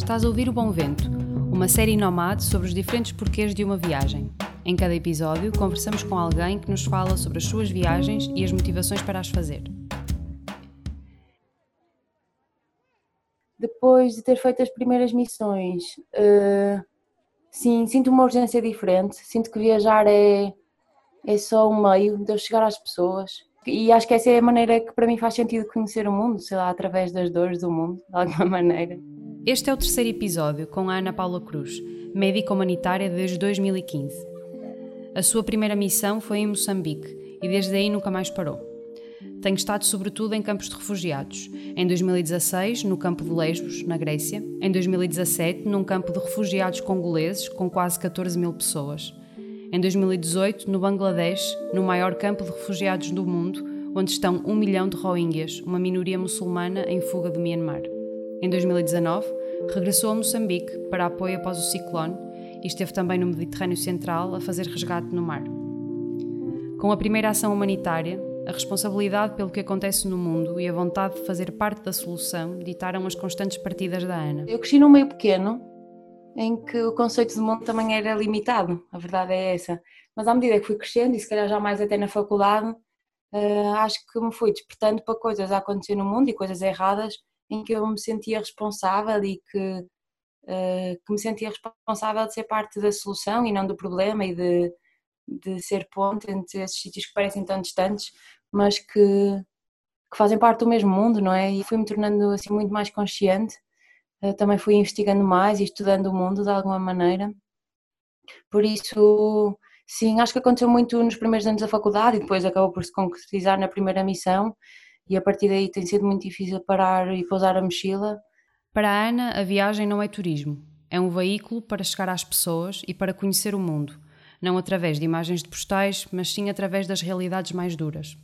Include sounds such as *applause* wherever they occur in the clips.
Estás a ouvir o Bom Vento, uma série nomade sobre os diferentes porquês de uma viagem. Em cada episódio, conversamos com alguém que nos fala sobre as suas viagens e as motivações para as fazer. Depois de ter feito as primeiras missões, uh, sim, sinto uma urgência diferente. Sinto que viajar é, é só um meio de eu chegar às pessoas. E acho que essa é a maneira que para mim faz sentido conhecer o mundo, sei lá, através das dores do mundo, de alguma *laughs* maneira. Este é o terceiro episódio com a Ana Paula Cruz, médica humanitária desde 2015. A sua primeira missão foi em Moçambique e desde aí nunca mais parou. Tem estado sobretudo em campos de refugiados. Em 2016, no campo de Lesbos, na Grécia. Em 2017, num campo de refugiados congoleses, com quase 14 mil pessoas. Em 2018, no Bangladesh, no maior campo de refugiados do mundo, onde estão um milhão de Rohingyas, uma minoria muçulmana em fuga do Myanmar. Em 2019, regressou a Moçambique para apoio após o ciclone e esteve também no Mediterrâneo Central a fazer resgate no mar. Com a primeira ação humanitária, a responsabilidade pelo que acontece no mundo e a vontade de fazer parte da solução ditaram as constantes partidas da Ana. Eu cresci num meio pequeno em que o conceito de mundo também era limitado, a verdade é essa. Mas à medida que fui crescendo, e se calhar já mais até na faculdade, uh, acho que me fui despertando para coisas a acontecer no mundo e coisas erradas em que eu me sentia responsável e que, uh, que me sentia responsável de ser parte da solução e não do problema e de, de ser ponte entre esses sítios que parecem tão distantes, mas que, que fazem parte do mesmo mundo, não é? E fui-me tornando assim muito mais consciente. Uh, também fui investigando mais e estudando o mundo de alguma maneira. Por isso, sim, acho que aconteceu muito nos primeiros anos da faculdade e depois acabou por se concretizar na primeira missão e a partir daí tem sido muito difícil parar e pousar a mochila. Para a Ana, a viagem não é turismo, é um veículo para chegar às pessoas e para conhecer o mundo, não através de imagens de postais, mas sim através das realidades mais duras.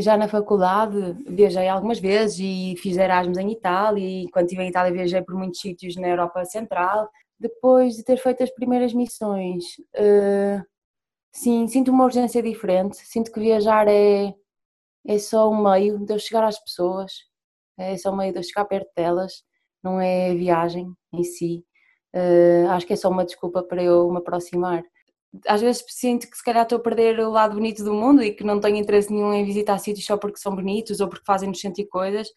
Já na faculdade viajei algumas vezes e fiz Erasmus em Itália e quando estive em Itália viajei por muitos sítios na Europa Central. Depois de ter feito as primeiras missões, uh, sim, sinto uma urgência diferente, sinto que viajar é, é só um meio de eu chegar às pessoas, é só um meio de eu chegar perto delas, não é a viagem em si. Uh, acho que é só uma desculpa para eu me aproximar. Às vezes sinto que se calhar estou a perder o lado bonito do mundo e que não tenho interesse nenhum em visitar sítios só porque são bonitos ou porque fazem-nos sentir coisas.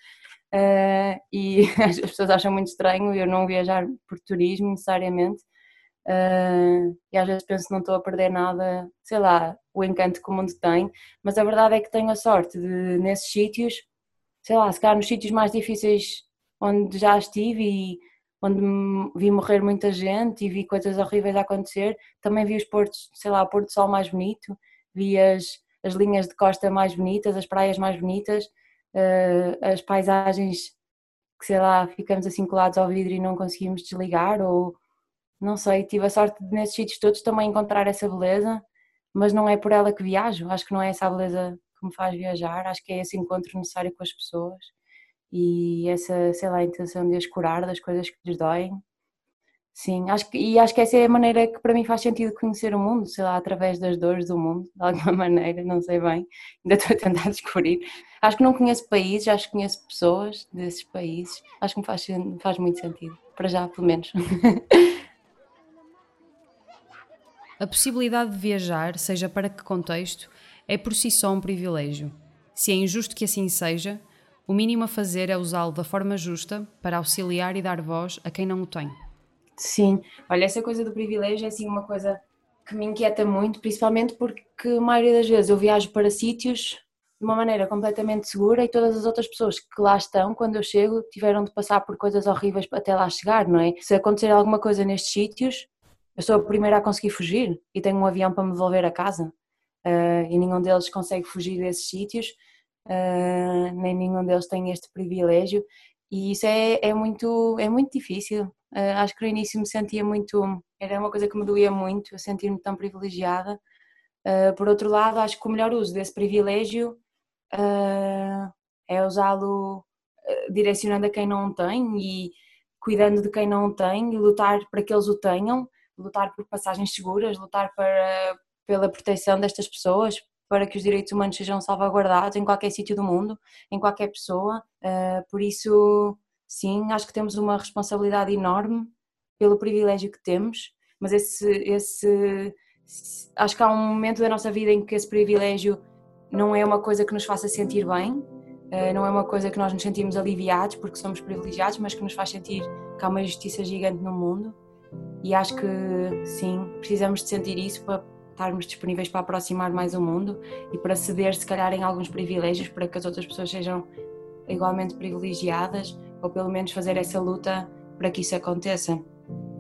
Uh, e *laughs* as pessoas acham muito estranho eu não viajar por turismo necessariamente. Uh, e às vezes penso que não estou a perder nada, sei lá, o encanto que o mundo tem, mas a verdade é que tenho a sorte de, nesses sítios, sei lá, se calhar nos sítios mais difíceis onde já estive e onde vi morrer muita gente e vi coisas horríveis a acontecer, também vi os portos, sei lá, o Porto Sol mais bonito, vi as, as linhas de costa mais bonitas, as praias mais bonitas, uh, as paisagens que, sei lá, ficamos assim colados ao vidro e não conseguimos desligar, ou não sei, tive a sorte de nesses sítios todos também encontrar essa beleza, mas não é por ela que viajo, acho que não é essa beleza que me faz viajar, acho que é esse encontro necessário com as pessoas e essa, sei lá, intenção de as curar das coisas que lhes doem. Sim, acho que, e acho que essa é a maneira que para mim faz sentido conhecer o mundo, sei lá, através das dores do mundo, de alguma *laughs* maneira, não sei bem, ainda estou a tentar *laughs* descobrir. Acho que não conheço países, acho que conheço pessoas desses países, acho que me faz, faz muito sentido, para já, pelo menos. *laughs* A possibilidade de viajar, seja para que contexto, é por si só um privilégio. Se é injusto que assim seja, o mínimo a fazer é usá-lo da forma justa para auxiliar e dar voz a quem não o tem. Sim, olha, essa coisa do privilégio é assim uma coisa que me inquieta muito, principalmente porque a maioria das vezes eu viajo para sítios de uma maneira completamente segura e todas as outras pessoas que lá estão, quando eu chego, tiveram de passar por coisas horríveis até lá chegar, não é? Se acontecer alguma coisa nestes sítios, eu sou a primeira a conseguir fugir e tenho um avião para me devolver a casa uh, e nenhum deles consegue fugir desses sítios, uh, nem nenhum deles tem este privilégio e isso é, é muito é muito difícil. Uh, acho que no início me sentia muito, era uma coisa que me doía muito, eu sentir-me tão privilegiada. por outro lado, acho que o melhor uso desse privilégio é usá-lo direcionando a quem não tem e cuidando de quem não tem e lutar para que eles o tenham lutar por passagens seguras, lutar para, pela proteção destas pessoas, para que os direitos humanos sejam salvaguardados em qualquer sítio do mundo, em qualquer pessoa. Uh, por isso, sim, acho que temos uma responsabilidade enorme pelo privilégio que temos, mas esse, esse acho que há um momento da nossa vida em que esse privilégio não é uma coisa que nos faça sentir bem, eh, não é uma coisa que nós nos sentimos aliviados porque somos privilegiados, mas que nos faz sentir que há uma justiça gigante no mundo. E acho que sim, precisamos de sentir isso para estarmos disponíveis para aproximar mais o mundo e para ceder, se calhar, em alguns privilégios para que as outras pessoas sejam igualmente privilegiadas ou pelo menos fazer essa luta para que isso aconteça.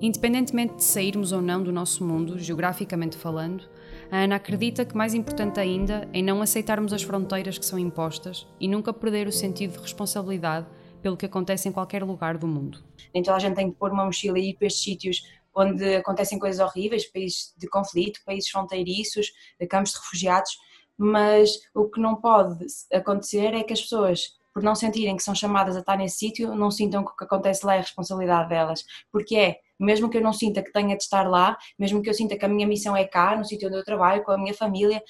Independentemente de sairmos ou não do nosso mundo, geograficamente falando, a Ana acredita que mais importante ainda é não aceitarmos as fronteiras que são impostas e nunca perder o sentido de responsabilidade pelo que acontece em qualquer lugar do mundo. Toda a gente tem que pôr uma mochila e ir para estes sítios onde acontecem coisas horríveis, países de conflito, países fronteiriços, campos de refugiados, mas o que não pode acontecer é que as pessoas por não sentirem que são chamadas a estar nesse sítio, não sintam que o que acontece lá é responsabilidade delas. Porque é, mesmo que eu não sinta que tenha de estar lá, mesmo que eu sinta que a minha missão é cá, no sítio onde eu trabalho, com a minha família,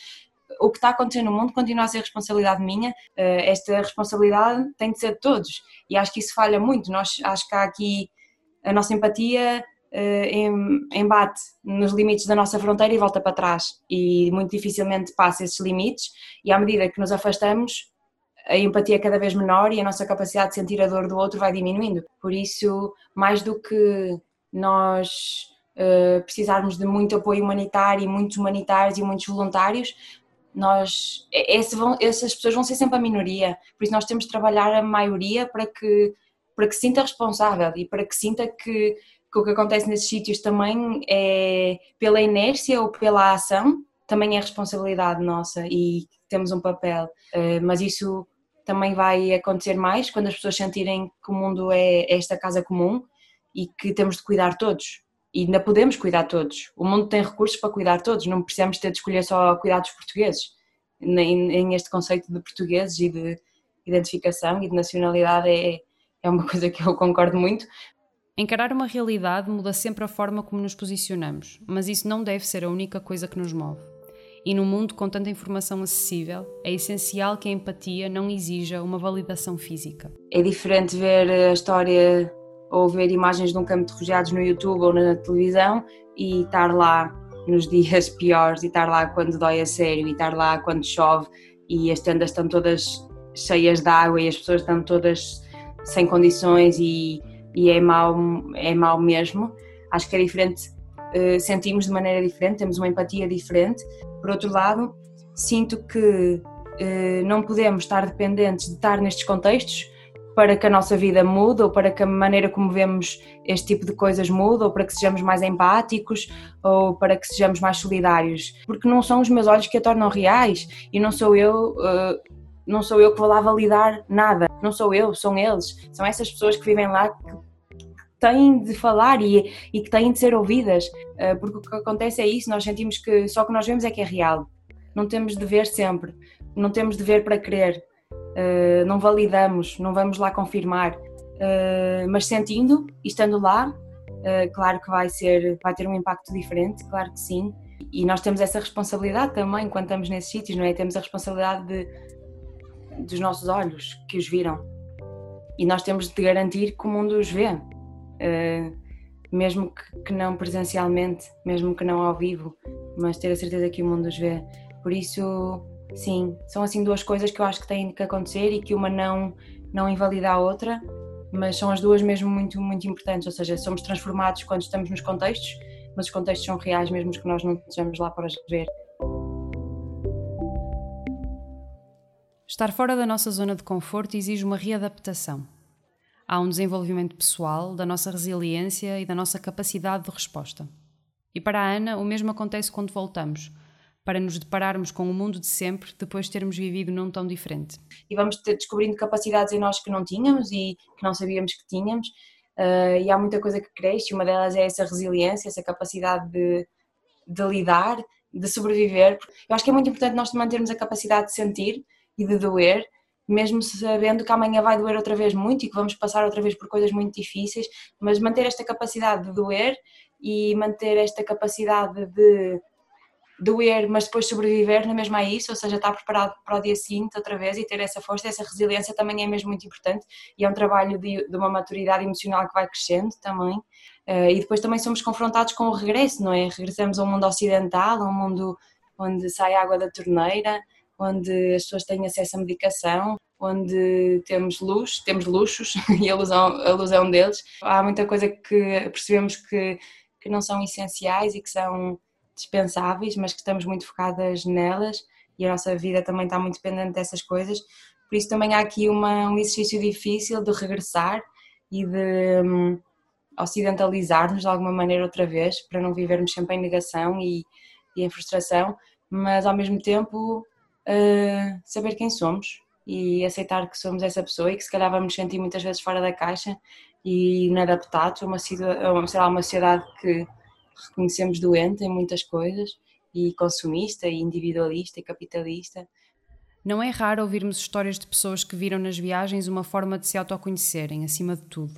o que está acontecendo no mundo continua a ser responsabilidade minha, eh, esta responsabilidade tem de ser de todos. E acho que isso falha muito. Nós, acho que há aqui a nossa empatia uh, embate nos limites da nossa fronteira e volta para trás. E muito dificilmente passa esses limites, e à medida que nos afastamos, a empatia é cada vez menor e a nossa capacidade de sentir a dor do outro vai diminuindo. Por isso, mais do que nós uh, precisarmos de muito apoio humanitário e muitos humanitários e muitos voluntários, nós, vão, essas pessoas vão ser sempre a minoria. Por isso, nós temos de trabalhar a maioria para que, para que sinta responsável e para que sinta que, que o que acontece nesses sítios também é pela inércia ou pela ação, também é responsabilidade nossa e temos um papel. Uh, mas isso também vai acontecer mais quando as pessoas sentirem que o mundo é esta casa comum e que temos de cuidar todos. E ainda podemos cuidar todos. O mundo tem recursos para cuidar todos, não precisamos ter de escolher só cuidar dos portugueses. Em, este conceito de portugueses e de identificação e de nacionalidade é, é uma *laughs* coisa que eu concordo muito. Encarar uma realidade muda sempre a forma como nos posicionamos, mas isso não deve ser a única coisa que nos move. E num mundo com tanta informação acessível, é essencial que a empatia não exija uma validação física. É diferente ver a história ou ver imagens de um campo de refugiados no YouTube ou na televisão e estar lá nos *laughs* dias piores, e estar lá quando dói a sério, e estar lá quando chove e as tendas estão todas cheias de água e as pessoas estão todas sem condições e, e é mau, é mau mesmo. Acho que é diferente, uh, sentimos de maneira diferente, temos uma empatia diferente por outro lado, sinto que eh, não podemos estar dependentes de estar nestes contextos para que a nossa vida mude ou para que a maneira como vemos este tipo de coisas mude ou para que sejamos mais empáticos ou para que sejamos mais solidários, porque não são os meus olhos que a tornam reais e não sou eu uh, não sou eu que vou lá validar nada, não sou eu, são eles, são essas pessoas que vivem lá que têm de falar e, e que têm de ser ouvidas, uh, porque o que acontece é isso, nós sentimos que só o que nós vemos é que é real, não temos de ver sempre, não temos de ver para crer, uh, não validamos, não vamos lá confirmar, uh, mas sentindo e estando lá, claro que vai ser, vai ter um impacto diferente, claro que sim, e nós temos essa responsabilidade também quando estamos nesses sítios, não é? Temos a responsabilidade de, dos nossos olhos que os viram e nós temos de garantir que o mundo os vê mesmo que, não presencialmente, mesmo que não ao vivo, mas ter a certeza que o mundo os vê. Por isso, sim, são assim duas coisas que eu acho que têm que acontecer e que uma não, não invalida a outra, mas são as duas mesmo muito, muito importantes, ou seja, somos transformados quando estamos nos contextos, mas os contextos são reais mesmo que nós não estejamos lá para ver. Estar fora da nossa zona de conforto exige uma readaptação há um desenvolvimento pessoal da nossa resiliência e da nossa capacidade de resposta. E para a Ana, o mesmo acontece quando voltamos, para nos depararmos com o mundo de sempre depois de termos vivido num tão diferente. E vamos ter, descobrindo capacidades em nós que não tínhamos e que não sabíamos que tínhamos, uh, e há muita coisa que cresce, uma delas é essa resiliência, essa capacidade de, de lidar, de sobreviver. Eu acho que é muito importante nós mantermos a capacidade de sentir e de doer, mesmo sabendo que amanhã vai doer outra vez muito e que vamos passar outra vez por coisas muito difíceis, mas manter esta capacidade de doer e manter esta capacidade de, doer, mas depois sobreviver na mesma a isso, ou seja, estar preparado para o dia seguinte outra vez e ter essa força, essa resiliência também é mesmo muito importante e é um trabalho de, de uma maturidade emocional que vai crescendo também. Uh, e depois também somos confrontados com o regresso, não é? Regressamos a um mundo ocidental, a um mundo onde sai água da torneira, onde as pessoas têm acesso à medicação, onde temos luz, temos luxos *laughs* e a luz, a luz é um deles. Há muita coisa que percebemos que, que não são essenciais e que são dispensáveis, mas que estamos muito focadas nelas e a nossa vida também está muito dependente dessas coisas. Por isso também há aqui uma, um exercício difícil de regressar e de um, ocidentalizar-nos de alguma maneira outra vez, para não vivermos sempre em negação e, e em frustração, mas ao mesmo tempo uh, saber quem somos e aceitar que somos essa pessoa e que se calhar vamos sentir muitas vezes fora da caixa e inadaptados a uma, uma, lá, uma sociedade que reconhecemos doente em muitas coisas e consumista e individualista e capitalista. Não é raro ouvirmos histórias de pessoas que viram nas viagens uma forma de se autoconhecerem, acima de tudo.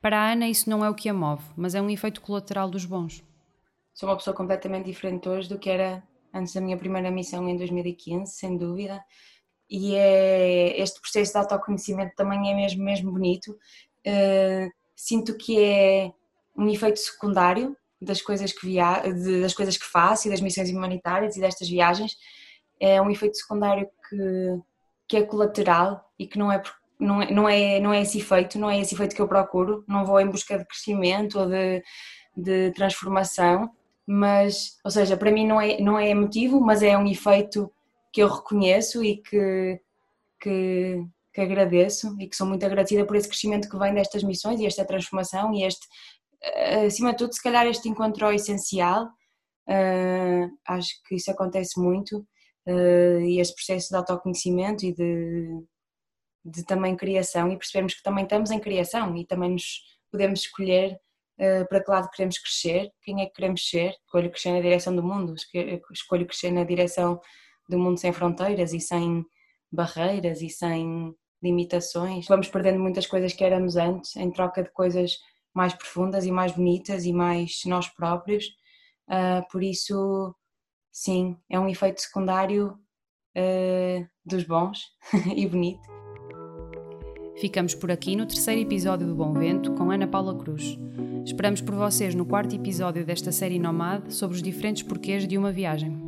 Para a Ana, isso não é o que a move, mas é um efeito colateral dos bons. Sou uma pessoa completamente diferente hoje do que era antes da minha primeira missão em 2015, sem dúvida. E é, este processo de autoconhecimento também é mesmo, mesmo bonito. Uh, sinto que é um efeito secundário das coisas que via, das coisas que faço e das missões humanitárias e destas viagens. É um efeito secundário que, que é colateral e que não é, não é, não, é, não é esse efeito, não é esse efeito que eu procuro, não vou em busca de crescimento ou de, de transformação, mas, ou seja, para mim não é, não é emotivo, mas é um efeito que eu reconheço e que, que, que agradeço e que sou muito agradecida por esse crescimento que vem destas missões e esta transformação e este, acima de tudo, se calhar este encontro é essencial, uh, acho que isso acontece muito, uh, e este processo de autoconhecimento e de, de também criação, e percebermos que também estamos em criação e também nos podemos escolher uh, para que lado queremos crescer, quem é que queremos ser, escolho crescer na direção do mundo, escolho crescer na direção do mundo sem fronteiras e sem barreiras e sem limitações. Vamos perdendo muitas coisas que éramos antes em troca de coisas mais profundas e mais bonitas e mais nós próprios. Uh, por isso, sim, é um efeito secundário uh, dos bons *laughs* e bonito. Ficamos por aqui no terceiro episódio do Bom Vento com Ana Paula Cruz. Esperamos por vocês no quarto episódio desta série Nomad sobre os diferentes porquês de uma viagem.